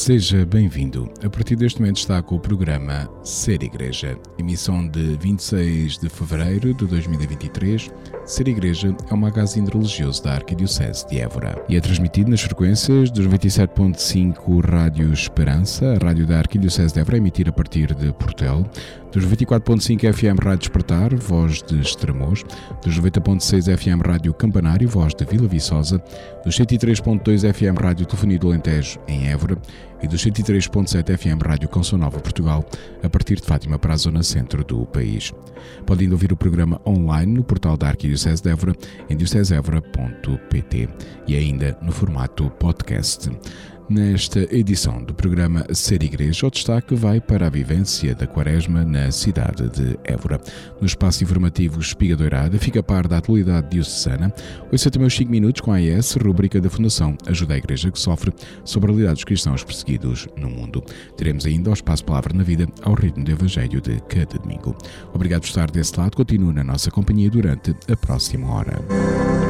Seja bem-vindo. A partir deste momento está com o programa Ser Igreja, emissão de 26 de fevereiro de 2023. Ser Igreja é um magazine religioso da Arquidiocese de Évora e é transmitido nas frequências dos 97.5 Rádio Esperança, a rádio da Arquidiocese de Évora, emitir a partir de Portel, dos 24.5 FM Rádio Despertar, voz de Estremoz, dos 90.6 FM Rádio Campanário, voz de Vila Viçosa, dos 103.2 FM Rádio Telefonia do Alentejo, em Évora, e dos 103.7 FM Rádio Canção Nova Portugal, a partir de Fátima para a zona centro do país. Podem ouvir o programa online no portal da Arquidiocese de Évora, em diocesevora.pt e ainda no formato podcast. Nesta edição do programa Ser Igreja, o destaque vai para a vivência da Quaresma na cidade de Évora. No espaço informativo Espiga Doirada, fica a par da atualidade diocesana. Ouça também os 5 minutos com a AES, rubrica da Fundação Ajuda a Igreja que Sofre, sobre a realidade dos cristãos perseguidos no mundo. Teremos ainda o espaço Palavra na Vida, ao ritmo do Evangelho de cada domingo. Obrigado por estar desse lado. Continue na nossa companhia durante a próxima hora.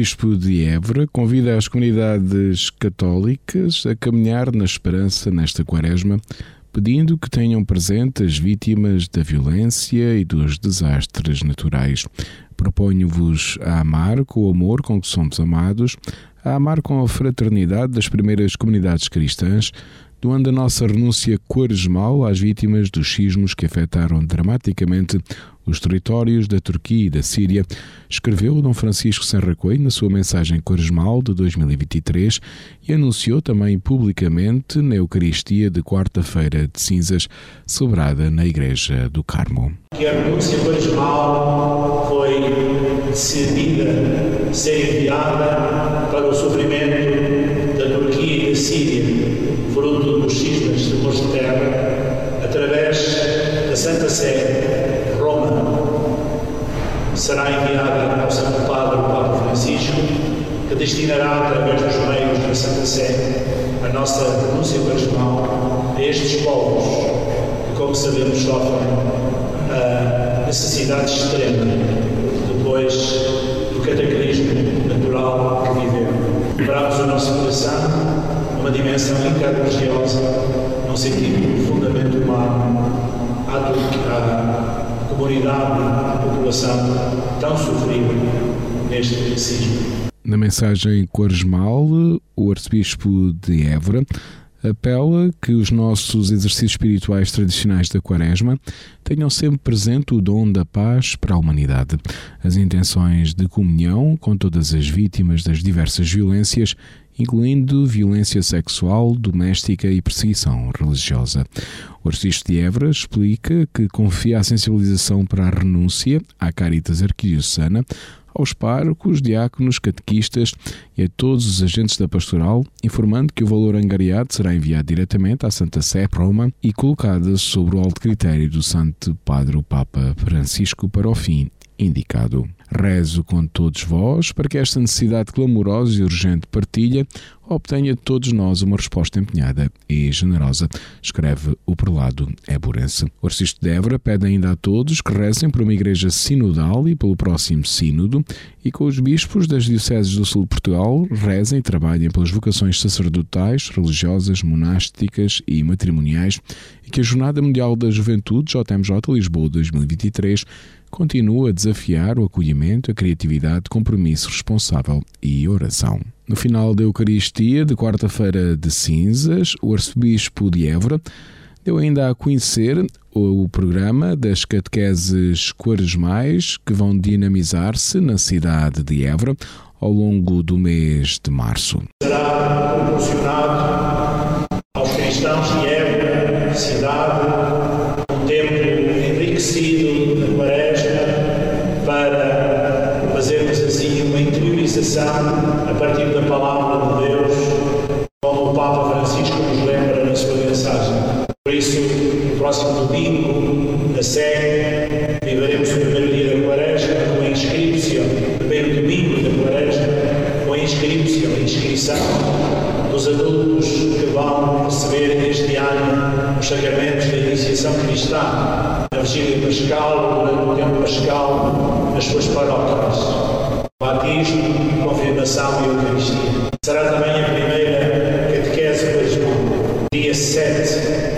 Arcebispo de Évora convida as comunidades católicas a caminhar na esperança nesta quaresma, pedindo que tenham presente as vítimas da violência e dos desastres naturais. Proponho-vos a amar com o amor com que somos amados, a amar com a fraternidade das primeiras comunidades cristãs, doando a nossa renúncia quaresmal às vítimas dos sismos que afetaram dramaticamente os territórios da Turquia e da Síria, escreveu Dom Francisco Serracoei na sua mensagem quaresmal de 2023 e anunciou também publicamente na Eucaristia de quarta-feira de cinzas, celebrada na Igreja do Carmo. Que a renúncia quaresmal foi decidida ser enviada para o sofrimento da Turquia e da Síria, fruto dos cismas de Terra, através da Santa Sé será enviada ao Santo Padre, o Papa Francisco, que destinará, através dos meios da Santa Sé, a nossa denúncia quaresmal a estes povos que, como sabemos, sofrem a necessidade extrema depois do cataclismo natural que viveram. Preparamos o nosso coração numa dimensão interreligiosa, num sentido profundamente humano, à, população tão neste sismo. Na mensagem quaresmal, o arcebispo de Évora apela que os nossos exercícios espirituais tradicionais da Quaresma tenham sempre presente o dom da paz para a humanidade, as intenções de comunhão com todas as vítimas das diversas violências incluindo violência sexual, doméstica e perseguição religiosa. O arcebispo de Évora explica que confia a sensibilização para a renúncia à Caritas Arquidiocesana aos párocos, diáconos, catequistas e a todos os agentes da pastoral, informando que o valor angariado será enviado diretamente à Santa Sé, Roma, e colocado sobre o alto critério do Santo Padre o Papa Francisco para o fim indicado. Rezo com todos vós para que esta necessidade clamorosa e urgente partilha obtenha de todos nós uma resposta empenhada e generosa, escreve o prelado Eburense. O Arcisto de Évora pede ainda a todos que rezem por uma igreja sinodal e pelo próximo sínodo e com os bispos das dioceses do sul de Portugal rezem e trabalhem pelas vocações sacerdotais, religiosas, monásticas e matrimoniais e que a Jornada Mundial da Juventude, JMJ Lisboa 2023, continua a desafiar o acolhimento, a criatividade, compromisso responsável e oração. No final da Eucaristia de quarta-feira de cinzas, o arcebispo de Évora deu ainda a conhecer o programa das catequeses quaresmais que vão dinamizar-se na cidade de Évora ao longo do mês de março. Será proporcionado aos cristãos de Évora, cidade, um tempo enriquecido a partir da palavra de Deus, como o Papa Francisco nos lembra na sua mensagem. Por isso, no próximo domingo, na Sé, viveremos o primeiro dia da quaresma com a inscrição, primeiro domingo da quaresma, com a inscrição, a inscrição dos adultos que vão receber este ano os sacramentos da iniciação cristã, na vigília pascal, durante o tempo pascal, nas suas paróquias. Batismo, confirmação e Eucaristia. Será também a primeira catequese quaresmal, dia 7,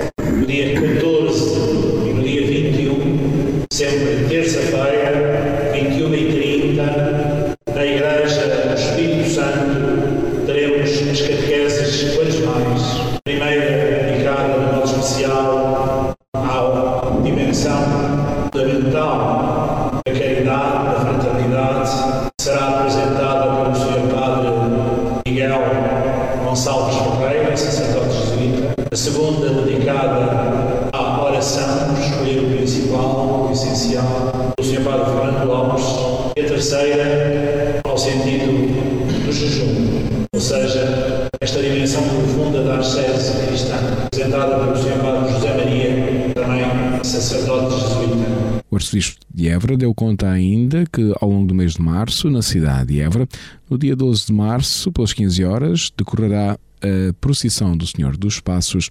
jesuíta. O arcebispo de Évora deu conta ainda que, ao longo do mês de março, na cidade de Évora, no dia 12 de março, pelas 15 horas, decorrerá a procissão do Senhor dos Passos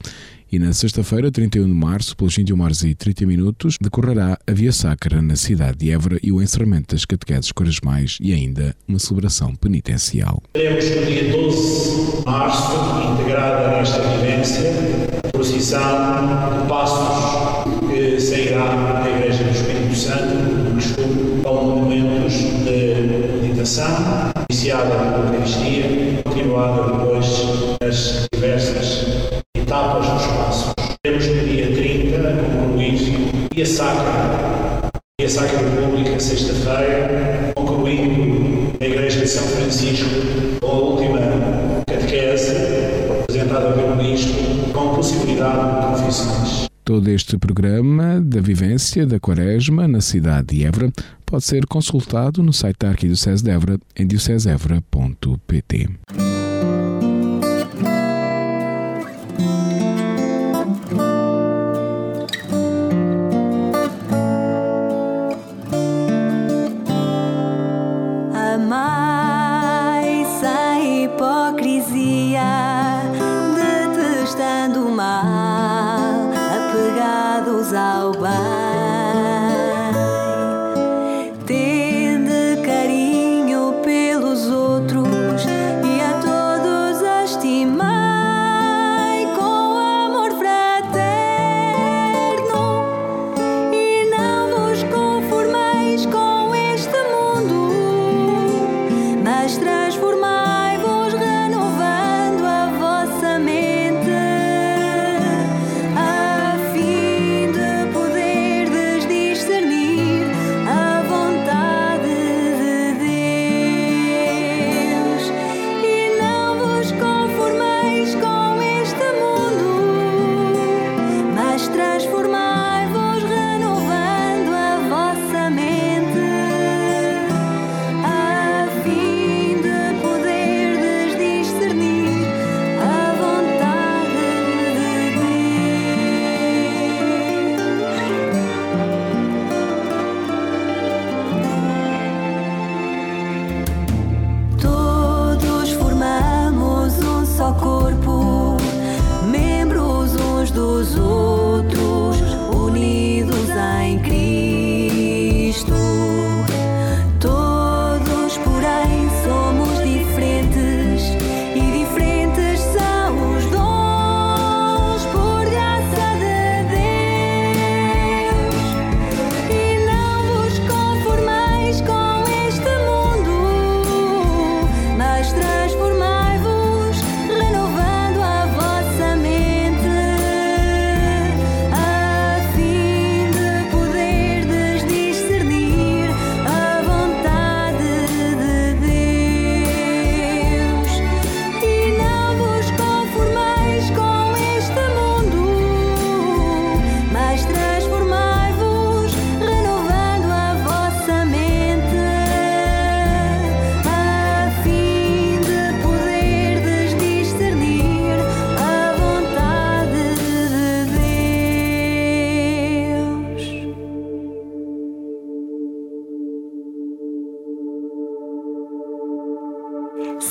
e na sexta-feira, 31 de março, pelas 21 horas e 30 minutos, decorrerá a Via Sacra na cidade de Évora e o encerramento das catequeses quaresmais e ainda uma celebração penitencial. Teremos no dia 12 de março, integrada nesta vivência, procissão de passos que sairá da Igreja Santo, costume, com monumentos de meditação, iniciada pela Eucaristia, continuada depois nas diversas etapas dos passos. Teremos no dia 30 a concluir Via Sacra, Via Sacra Pública, sexta-feira, concluindo na Igreja de São Francisco com a última catequese apresentada pelo Bispo, com possibilidade de confissões. Todo este programa da vivência da Quaresma na cidade de Évora pode ser consultado no site da Arquidiocese de Évora em diocesevra.pt.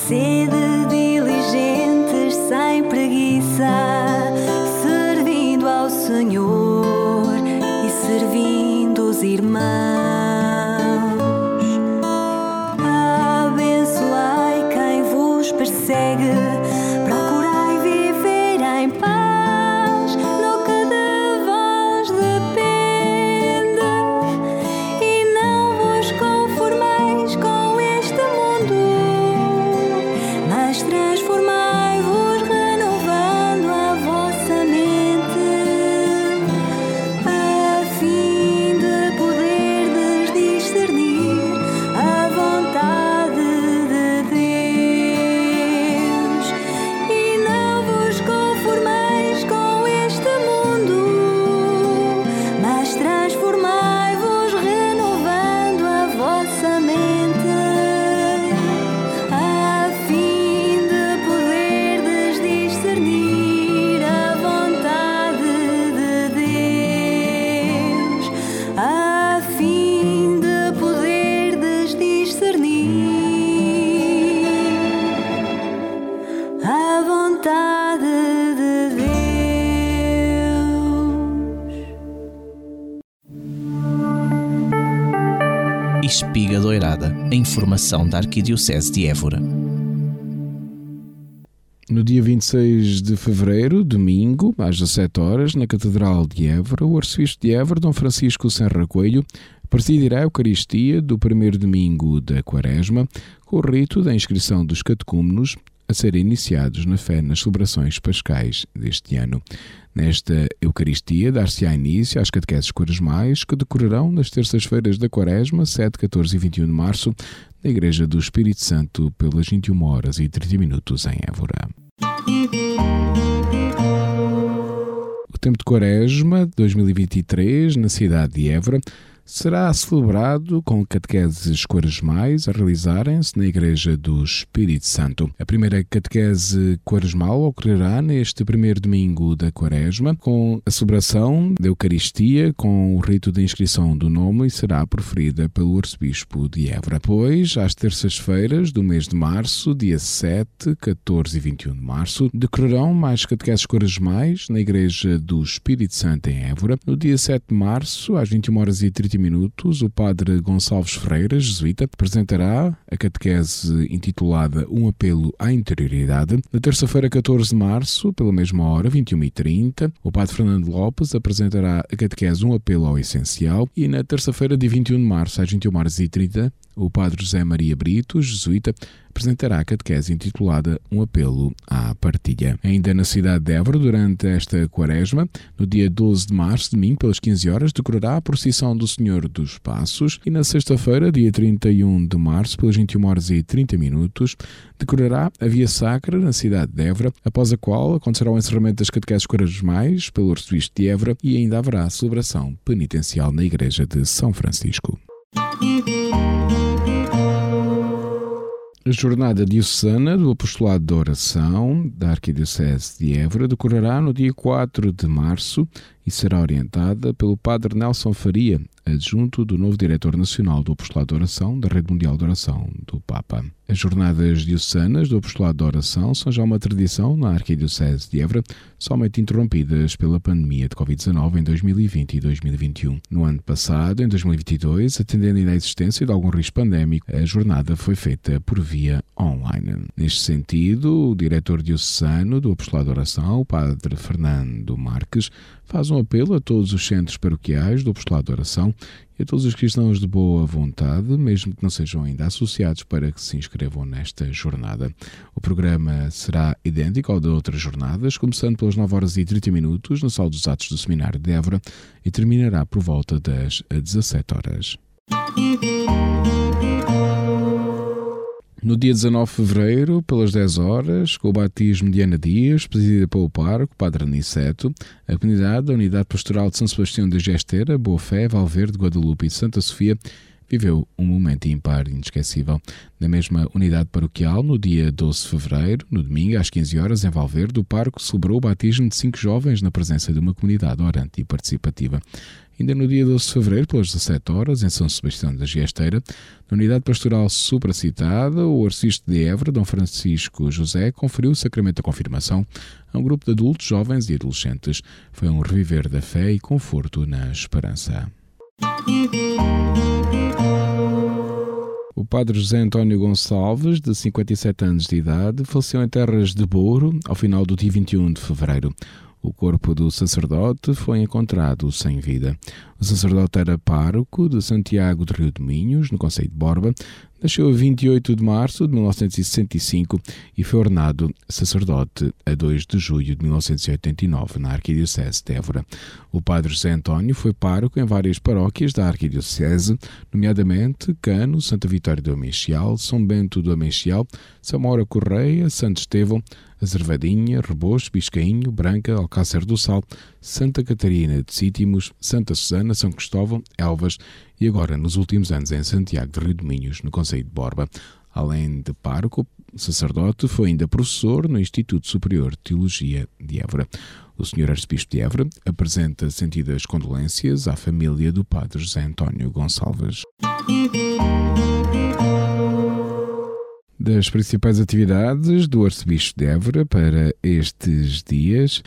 Sede diligentes a informação da Arquidiocese de Évora. No dia 26 de fevereiro, domingo, às 17 horas, na Catedral de Évora, o arcebispo de Évora, Dom Francisco Serra Coelho, presidirá a Eucaristia do primeiro domingo da Quaresma, com o rito da inscrição dos catecúmenos a serem iniciados na fé nas celebrações pascais deste ano. Nesta Eucaristia dar-se-á início às catequeses quaresmais que decorarão nas terças-feiras da Quaresma, 7, 14 e 21 de março, na Igreja do Espírito Santo, pelas 21 horas e 30 minutos em Évora. O tempo de Quaresma 2023 na cidade de Évora será celebrado com catequeses quaresmais a realizarem-se na Igreja do Espírito Santo. A primeira catequese quaresmal ocorrerá neste primeiro domingo da Quaresma, com a celebração da Eucaristia, com o rito de inscrição do nome e será proferida pelo arcebispo de Évora. Depois, às terças-feiras do mês de março, dia 7, 14 e 21 de março, decorrerão mais catequeses quaresmais na Igreja do Espírito Santo em Évora. No dia 7 de março, às 21 horas e 30 minutos, o padre Gonçalves Ferreira, jesuíta, apresentará a catequese intitulada Um apelo à interioridade. Na terça-feira, 14 de março, pela mesma hora, 21h30, o padre Fernando Lopes apresentará a catequese Um apelo ao essencial. E na terça-feira, dia 21 de março, às 21 horas e 30 o padre José Maria Brito, jesuíta, apresentará a catequese intitulada Um apelo à partilha. Ainda na cidade de Évora, durante esta quaresma, no dia 12 de março, domingo, pelas 15 horas, decorará a procissão do Senhor dos Passos e na sexta-feira, dia 31 de março, pelas 21 horas e 30 minutos, decorará a Via Sacra na cidade de Évora, após a qual acontecerá o encerramento das catequeses quaresmais pelo arcebispo de Évora e ainda haverá a celebração penitencial na igreja de São Francisco. A jornada diocesana do Apostolado da Oração da Arquidiocese de Évora decorrerá no dia 4 de março e será orientada pelo Padre Nelson Faria, adjunto do novo Diretor Nacional do Apostolado da Oração da Rede Mundial de Oração do Papa. As jornadas diocesanas do Apostolado da Oração são já uma tradição na Arquidiocese de Évora, somente interrompidas pela pandemia de Covid-19 em 2020 e 2021. No ano passado, em 2022, atendendo ainda à existência de algum risco pandémico, a jornada foi feita por via online. Neste sentido, o diretor diocesano do Apostolado da Oração, o Padre Fernando Marques, faz um apelo a todos os centros paroquiais do Apostolado da Oração e a todos os cristãos de boa vontade, mesmo que não sejam ainda associados, para que se inscrevam nesta jornada. O programa será idêntico ao de outras jornadas, começando pelas 9 horas e 30 minutos no Sala dos Atos do Seminário de Évora e terminará por volta das 17 horas. No dia 19 de fevereiro, pelas 10 horas, com o batismo de Ana Dias, presidida pelo Parco, Padre Aniceto, a comunidade da Unidade Pastoral de São Sebastião de Gesteira, Boa Fé, Valverde, Guadalupe e Santa Sofia viveu um momento ímpar e inesquecível. Na mesma unidade paroquial, no dia 12 de fevereiro, no domingo, às 15 horas, em Valverde, o Parco celebrou o batismo de cinco jovens na presença de uma comunidade orante e participativa. Ainda no dia 12 de fevereiro, pelas 17 horas, em São Sebastião da Giesteira, na unidade pastoral supracitada, o arcista de Évora, Dom Francisco José, conferiu o sacramento da confirmação a um grupo de adultos, jovens e adolescentes. Foi um reviver da fé e conforto na esperança. O padre José António Gonçalves, de 57 anos de idade, faleceu em terras de Bouro ao final do dia 21 de fevereiro. O corpo do sacerdote foi encontrado sem vida. O sacerdote era pároco de Santiago de Rio de Minhos, no Conselho de Borba. Nasceu a 28 de março de 1965 e foi ordenado sacerdote a 2 de julho de 1989 na Arquidiocese de Évora. O padre José António foi pároco em várias paróquias da Arquidiocese, nomeadamente Cano, Santa Vitória do Amencial, São Bento do Amencial, Samora Correia, Santo Estevão, Azervadinha, Reboço, Biscainho, Branca, Alcácer do Sal, Santa Catarina de Sítimos, Santa Susana, São Cristóvão, Elvas e agora, nos últimos anos, em Santiago de Rio de Minhos, no Conselho de Borba. Além de pároco, sacerdote, foi ainda professor no Instituto Superior de Teologia de Évora. O Sr. Arcebispo de Évora apresenta sentidas condolências à família do Padre José António Gonçalves. Das principais atividades do Arcebispo de Évora para estes dias,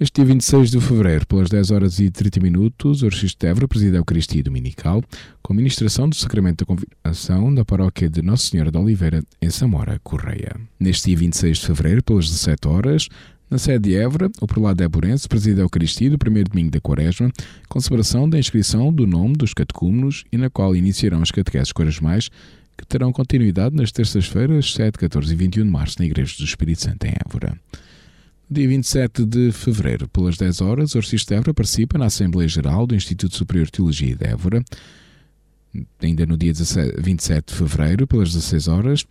Neste dia 26 de fevereiro, pelas 10 horas e 30 minutos, o Arcebispo de Évora preside a Eucaristia Dominical com a ministração do Sacramento da Conviração da paróquia de Nossa Senhora de Oliveira, em Samora, Correia. Neste dia 26 de fevereiro, pelas 17 horas, na sede de Évora, o prelado Éborense preside a Eucaristia do primeiro domingo da Quaresma, com celebração da inscrição do nome dos catecúmenos e na qual iniciarão as catequeses quaresmais que terão continuidade nas terças-feiras, 7, 14 e 21 de março, na Igreja do Espírito Santo em Évora. Dia 27 de fevereiro, pelas 10 horas, o Arcisto de Évora participa na Assembleia Geral do Instituto Superior de Teologia de Évora. Ainda no dia 27 de fevereiro, pelas 16 horas,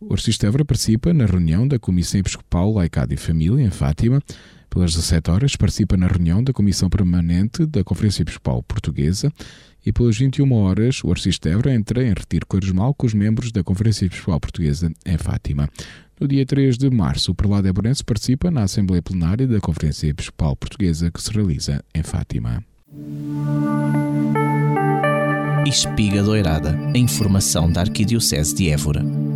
o Arcisto de Évora participa na reunião da Comissão Episcopal Laicado e Família, em Fátima. Pelas 17 horas, participa na reunião da Comissão Permanente da Conferência Episcopal Portuguesa. E pelas 21 horas, o Arcisto de Évora entra em retiro quaresmal com os membros da Conferência Episcopal Portuguesa em Fátima. No dia 3 de março, o prelado Eburense participa na Assembleia Plenária da Conferência Episcopal Portuguesa que se realiza em Fátima. Espiga Doirada, a informação da Arquidiocese de Évora.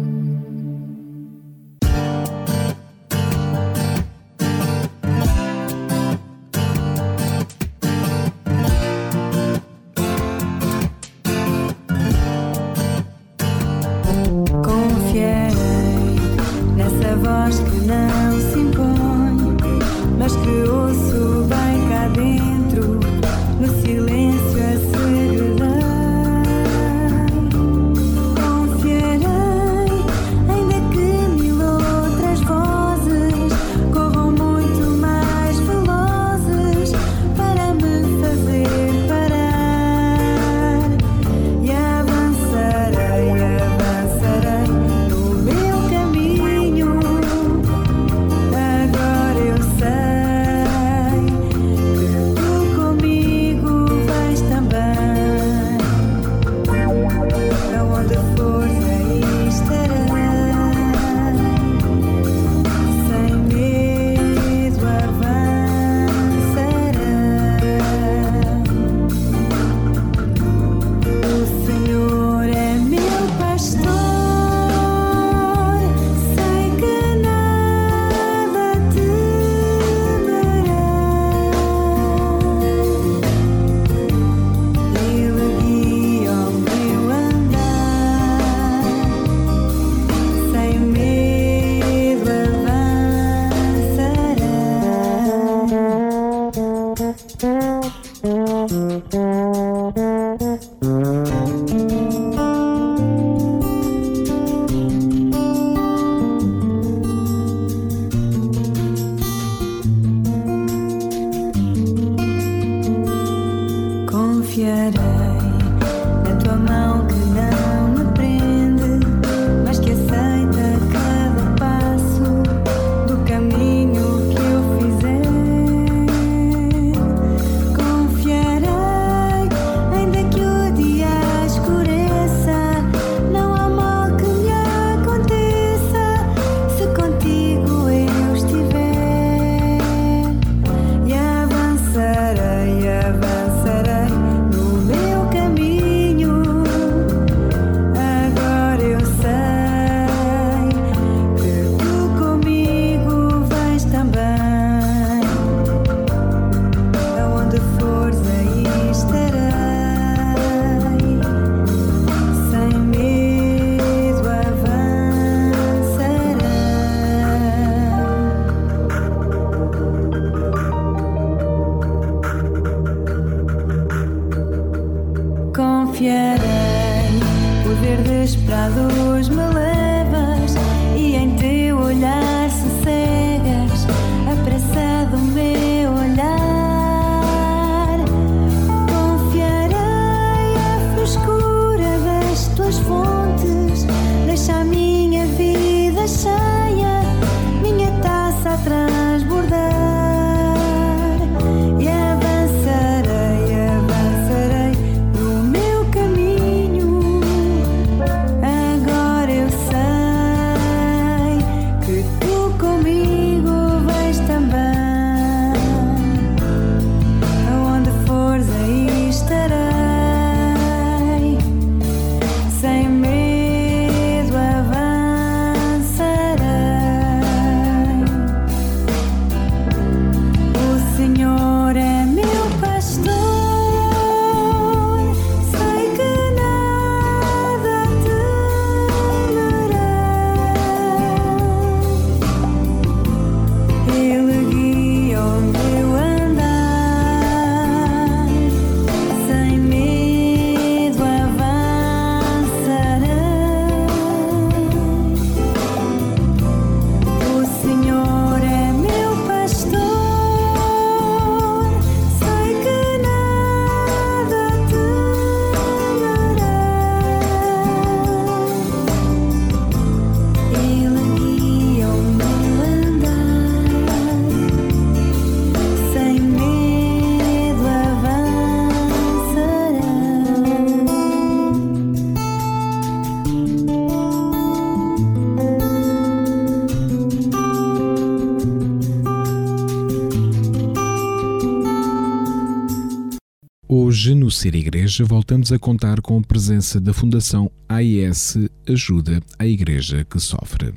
Ser Igreja, voltamos a contar com a presença da Fundação AIS Ajuda à Igreja que Sofre.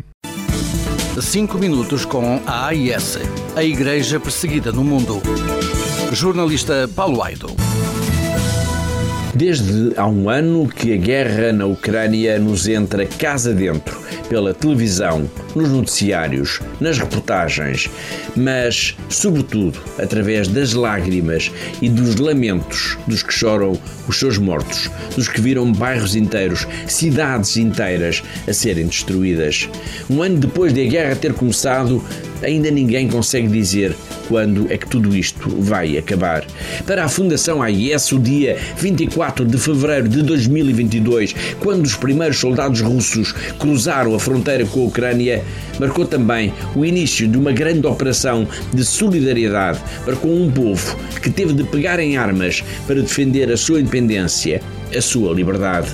5 minutos com a AIS, a Igreja Perseguida no Mundo. Jornalista Paulo Aido. Desde há um ano que a guerra na Ucrânia nos entra casa dentro, pela televisão, nos noticiários, nas reportagens, mas, sobretudo, através das lágrimas e dos lamentos dos que choram os seus mortos, dos que viram bairros inteiros, cidades inteiras a serem destruídas. Um ano depois de a guerra ter começado, ainda ninguém consegue dizer quando é que tudo isto vai acabar. Para a Fundação AIS, o dia 24 de fevereiro de 2022, quando os primeiros soldados russos cruzaram a fronteira com a Ucrânia, marcou também o início de uma grande operação de solidariedade para com um povo que teve de pegar em armas para defender a sua independência, a sua liberdade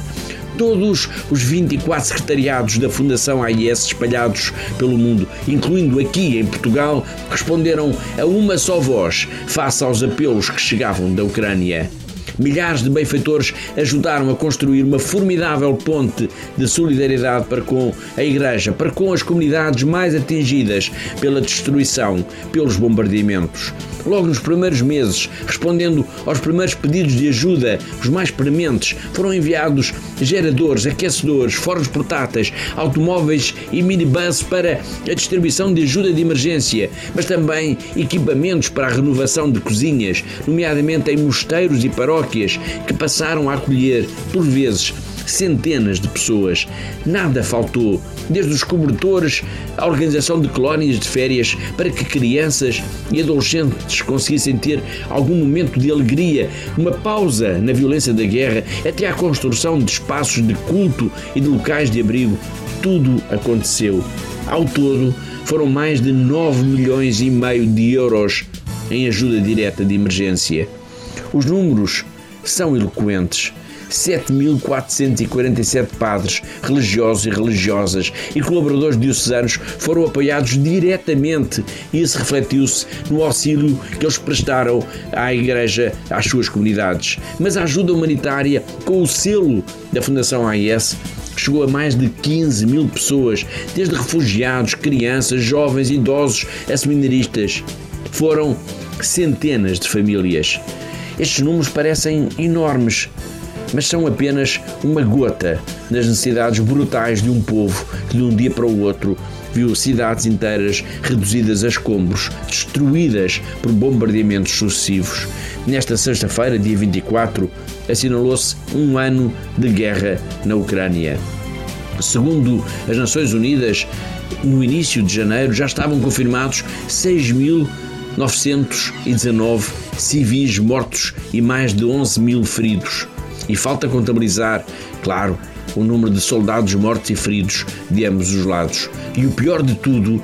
todos os 24 secretariados da Fundação AIS espalhados pelo mundo, incluindo aqui em Portugal, responderam a uma só voz face aos apelos que chegavam da Ucrânia. Milhares de benfeitores ajudaram a construir uma formidável ponte de solidariedade para com a Igreja, para com as comunidades mais atingidas pela destruição, pelos bombardeamentos. Logo nos primeiros meses, respondendo aos primeiros pedidos de ajuda, os mais prementes, foram enviados geradores, aquecedores, fornos portáteis, automóveis e minibus para a distribuição de ajuda de emergência, mas também equipamentos para a renovação de cozinhas, nomeadamente em mosteiros e paróquias, que passaram a acolher, por vezes, centenas de pessoas. Nada faltou, desde os cobertores à organização de colónias de férias para que crianças e adolescentes conseguissem ter algum momento de alegria, uma pausa na violência da guerra, até à construção de espaços de culto e de locais de abrigo. Tudo aconteceu. Ao todo, foram mais de 9 milhões e meio de euros em ajuda direta de emergência. Os números são eloquentes. 7.447 padres, religiosos e religiosas e colaboradores diocesanos foram apoiados diretamente e isso refletiu-se no auxílio que eles prestaram à Igreja, às suas comunidades. Mas a ajuda humanitária, com o selo da Fundação AIS, chegou a mais de 15 mil pessoas, desde refugiados, crianças, jovens, idosos a seminaristas. Foram centenas de famílias. Estes números parecem enormes, mas são apenas uma gota nas necessidades brutais de um povo que de um dia para o outro viu cidades inteiras reduzidas a escombros, destruídas por bombardeamentos sucessivos. Nesta sexta-feira, dia 24, assinalou-se um ano de guerra na Ucrânia. Segundo as Nações Unidas, no início de janeiro já estavam confirmados 6.919 civis mortos e mais de 11 mil feridos. E falta contabilizar, claro, o número de soldados mortos e feridos de ambos os lados. E o pior de tudo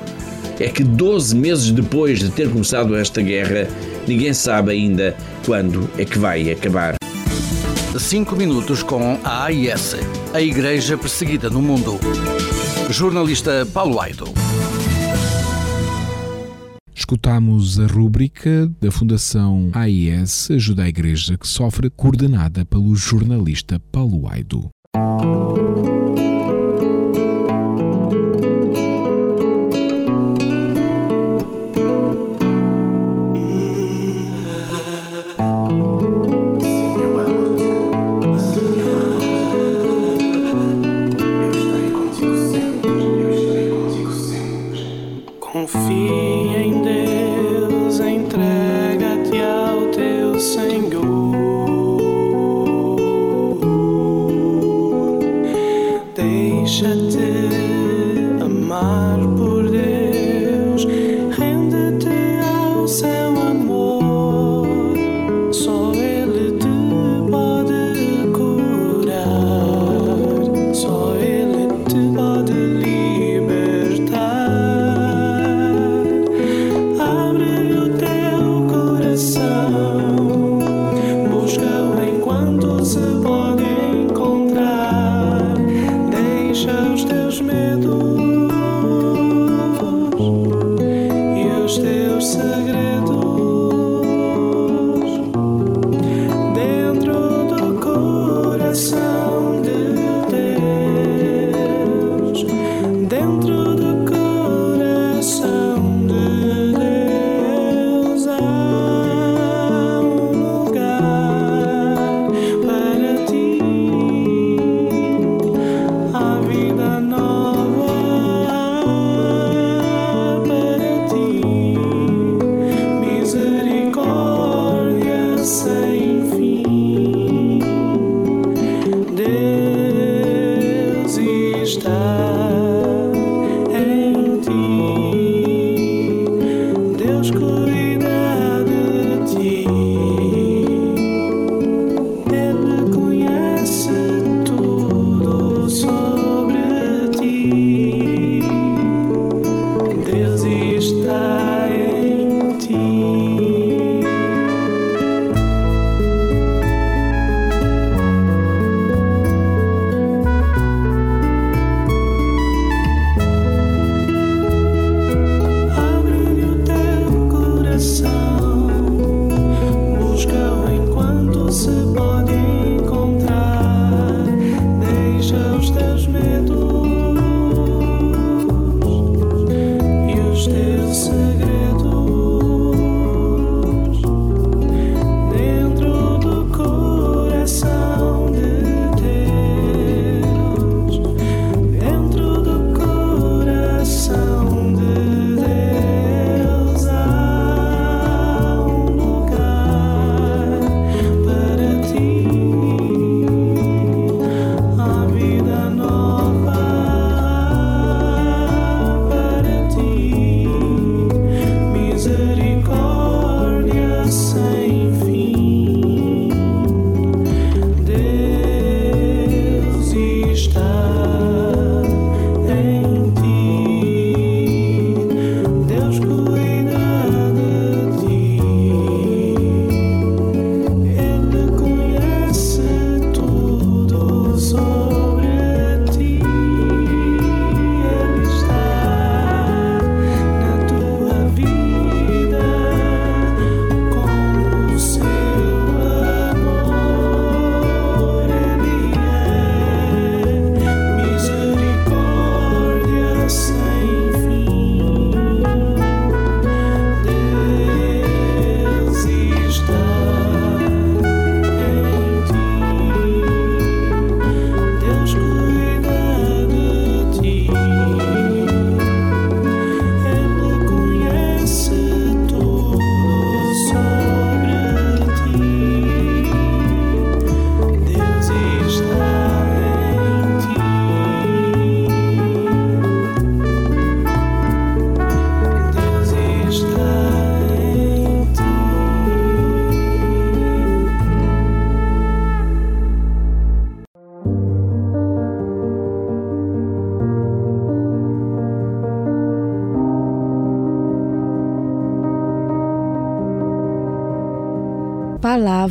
é que 12 meses depois de ter começado esta guerra, ninguém sabe ainda quando é que vai acabar. 5 minutos com a AIS, a Igreja Perseguida no Mundo. Jornalista Paulo Aido. Escutamos a rúbrica da Fundação AIS Ajuda a Igreja que Sofre, coordenada pelo jornalista Paulo Aido.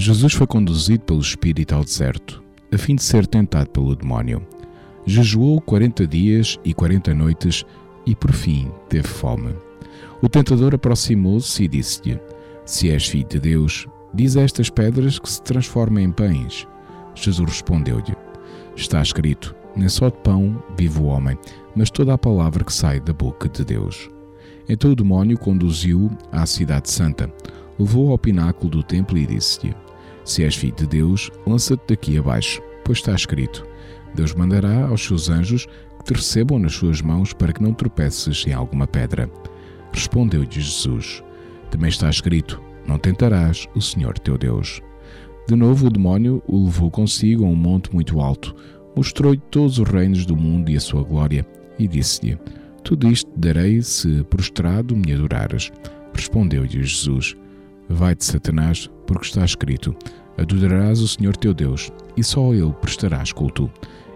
Jesus foi conduzido pelo Espírito ao deserto, a fim de ser tentado pelo demónio. Jejuou quarenta dias e quarenta noites e, por fim, teve fome. O tentador aproximou-se e disse-lhe: Se és filho de Deus, diz a estas pedras que se transformem em pães. Jesus respondeu-lhe: Está escrito: Nem só de pão vive o homem, mas toda a palavra que sai da boca de Deus. Então o demónio conduziu-o à cidade santa, levou-o ao pináculo do templo e disse-lhe: Se és filho de Deus, lança-te daqui abaixo, pois está escrito: Deus mandará aos seus anjos que te recebam nas suas mãos para que não tropeces em alguma pedra. Respondeu-lhe Jesus: Também está escrito: Não tentarás o Senhor teu Deus. De novo o demónio o levou consigo a um monte muito alto, mostrou-lhe todos os reinos do mundo e a sua glória, e disse-lhe: Tudo isto darei se prostrado me adorares. Respondeu-lhe Jesus: Vai-te, Satanás, porque está escrito: Adorarás o Senhor teu Deus, e só a ele prestarás culto.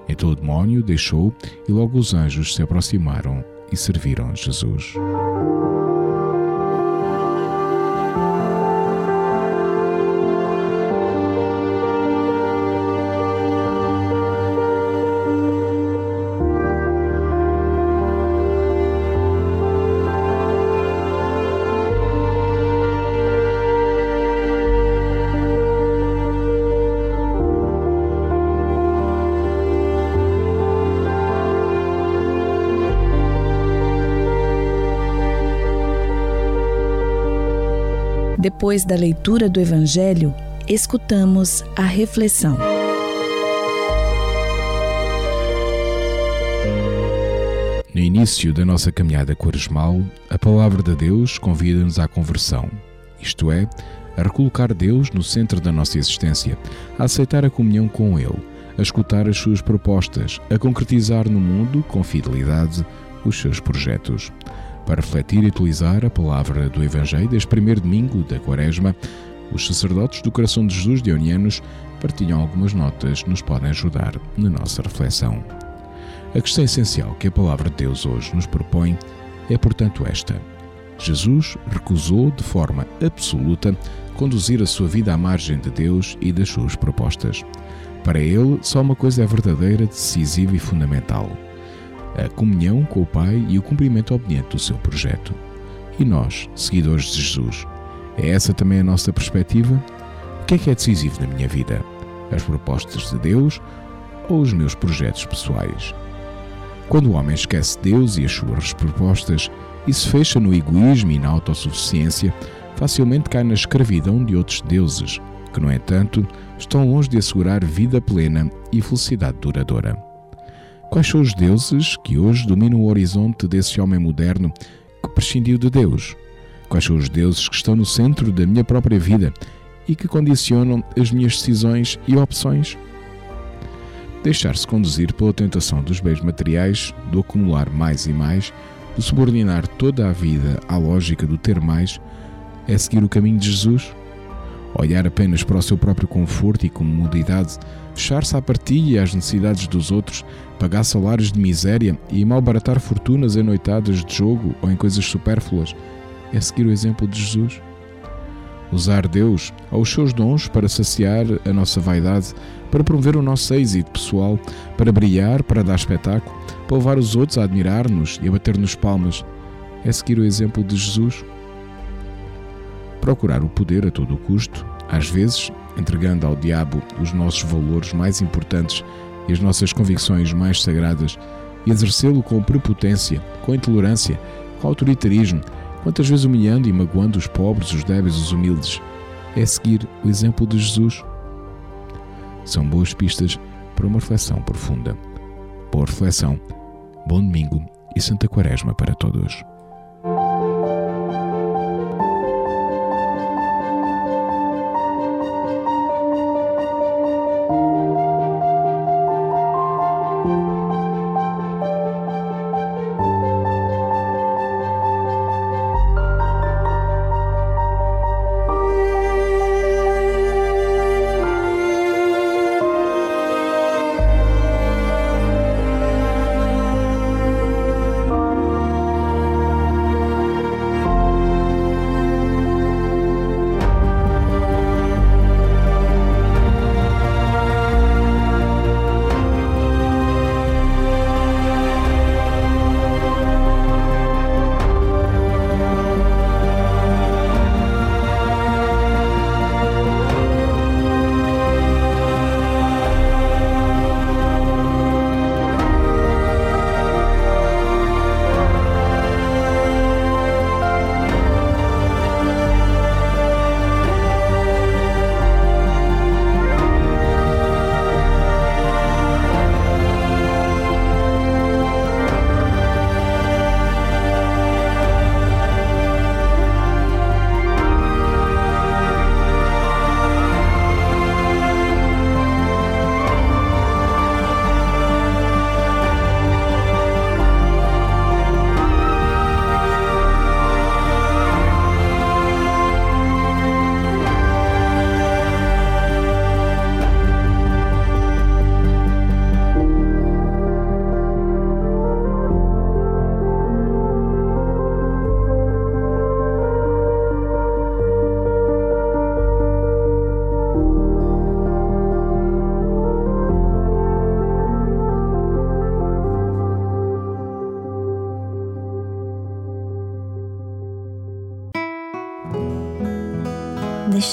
Então o demónio deixou, e logo os anjos se aproximaram e serviram Jesus. Depois da leitura do Evangelho, escutamos a reflexão. No início da nossa caminhada quaresmal, a palavra de Deus convida-nos à conversão, isto é, a recolocar Deus no centro da nossa existência, a aceitar a comunhão com Ele, a escutar as suas propostas, a concretizar no mundo, com fidelidade, os seus projetos. Para refletir e utilizar a palavra do Evangelho deste primeiro domingo da Quaresma, os sacerdotes do Coração de Jesus de Onianos partilham algumas notas que nos podem ajudar na nossa reflexão. A questão essencial que a palavra de Deus hoje nos propõe é, portanto, esta. Jesus recusou de forma absoluta conduzir a sua vida à margem de Deus e das suas propostas. Para ele, só uma coisa é verdadeira, decisiva e fundamental: a comunhão com o Pai e o cumprimento obediente do seu projeto. E nós, seguidores de Jesus, é essa também a nossa perspectiva? O que é que é decisivo na minha vida? As propostas de Deus ou os meus projetos pessoais? Quando o homem esquece Deus e as suas propostas e se fecha no egoísmo e na autossuficiência, facilmente cai na escravidão de outros deuses, que, no entanto, estão longe de assegurar vida plena e felicidade duradoura. Quais são os deuses que hoje dominam o horizonte desse homem moderno que prescindiu de Deus? Quais são os deuses que estão no centro da minha própria vida e que condicionam as minhas decisões e opções? Deixar-se conduzir pela tentação dos bens materiais, do acumular mais e mais, de subordinar toda a vida à lógica do ter mais, é seguir o caminho de Jesus? Olhar apenas para o seu próprio conforto e comodidade, fechar-se à partilha e às necessidades dos outros, pagar salários de miséria e malbaratar fortunas em noitadas de jogo ou em coisas supérfluas, é seguir o exemplo de Jesus? Usar Deus aos seus dons para saciar a nossa vaidade, para promover o nosso êxito pessoal, para brilhar, para dar espetáculo, para levar os outros a admirar-nos e a bater-nos palmas, é seguir o exemplo de Jesus? Procurar o poder a todo custo, às vezes entregando ao diabo os nossos valores mais importantes e as nossas convicções mais sagradas, e exercê-lo com prepotência, com intolerância, com autoritarismo, quantas vezes humilhando e magoando os pobres, os débeis, os humildes, é seguir o exemplo de Jesus. São boas pistas para uma reflexão profunda. Boa reflexão, bom domingo e Santa Quaresma para todos.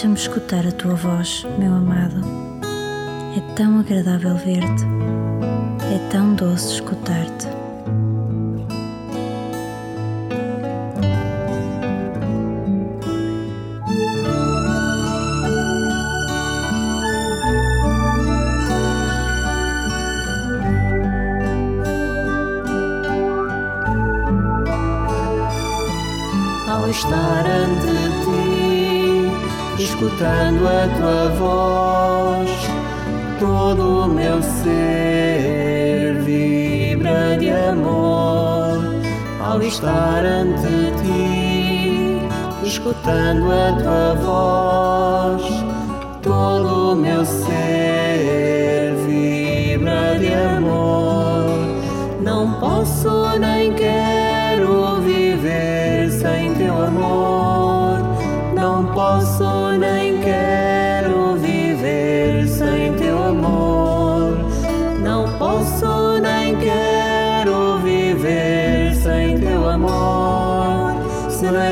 Deixa-me escutar a tua voz, meu amado. É tão agradável ver-te, é tão doce escutar-te. tua voz, todo o meu ser vibra de amor ao estar ante ti, escutando a tua voz, todo o meu ser vibra de amor. Não posso nem quero.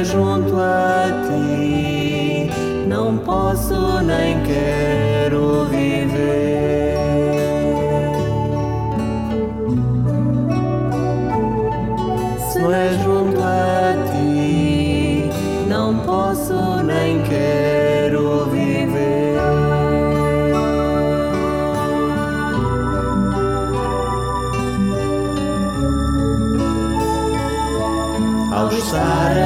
junto a ti. Não posso nem quero viver. Se não é junto a ti, não posso nem quero viver. Ao estar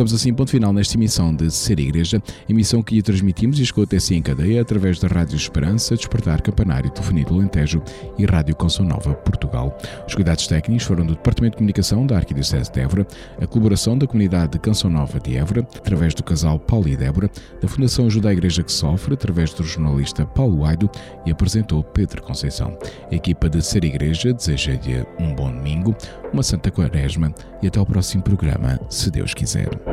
Colocamos assim ponto final nesta emissão de Ser Igreja, emissão que transmitimos e escuta assim em cadeia através da Rádio Esperança, Despertar Campanário, Telefonia do Alentejo e Rádio Canção Nova Portugal. Os cuidados técnicos foram do Departamento de Comunicação da Arquidiocese de Évora, a colaboração da comunidade de Canção Nova de Évora, através do casal Paulo e Débora, da Fundação Ajuda a Igreja que Sofre, através do jornalista Paulo Aido e apresentou Pedro Conceição. A equipa de Ser Igreja deseja-lhe um bom domingo, uma santa quaresma e até ao próximo programa, se Deus quiser.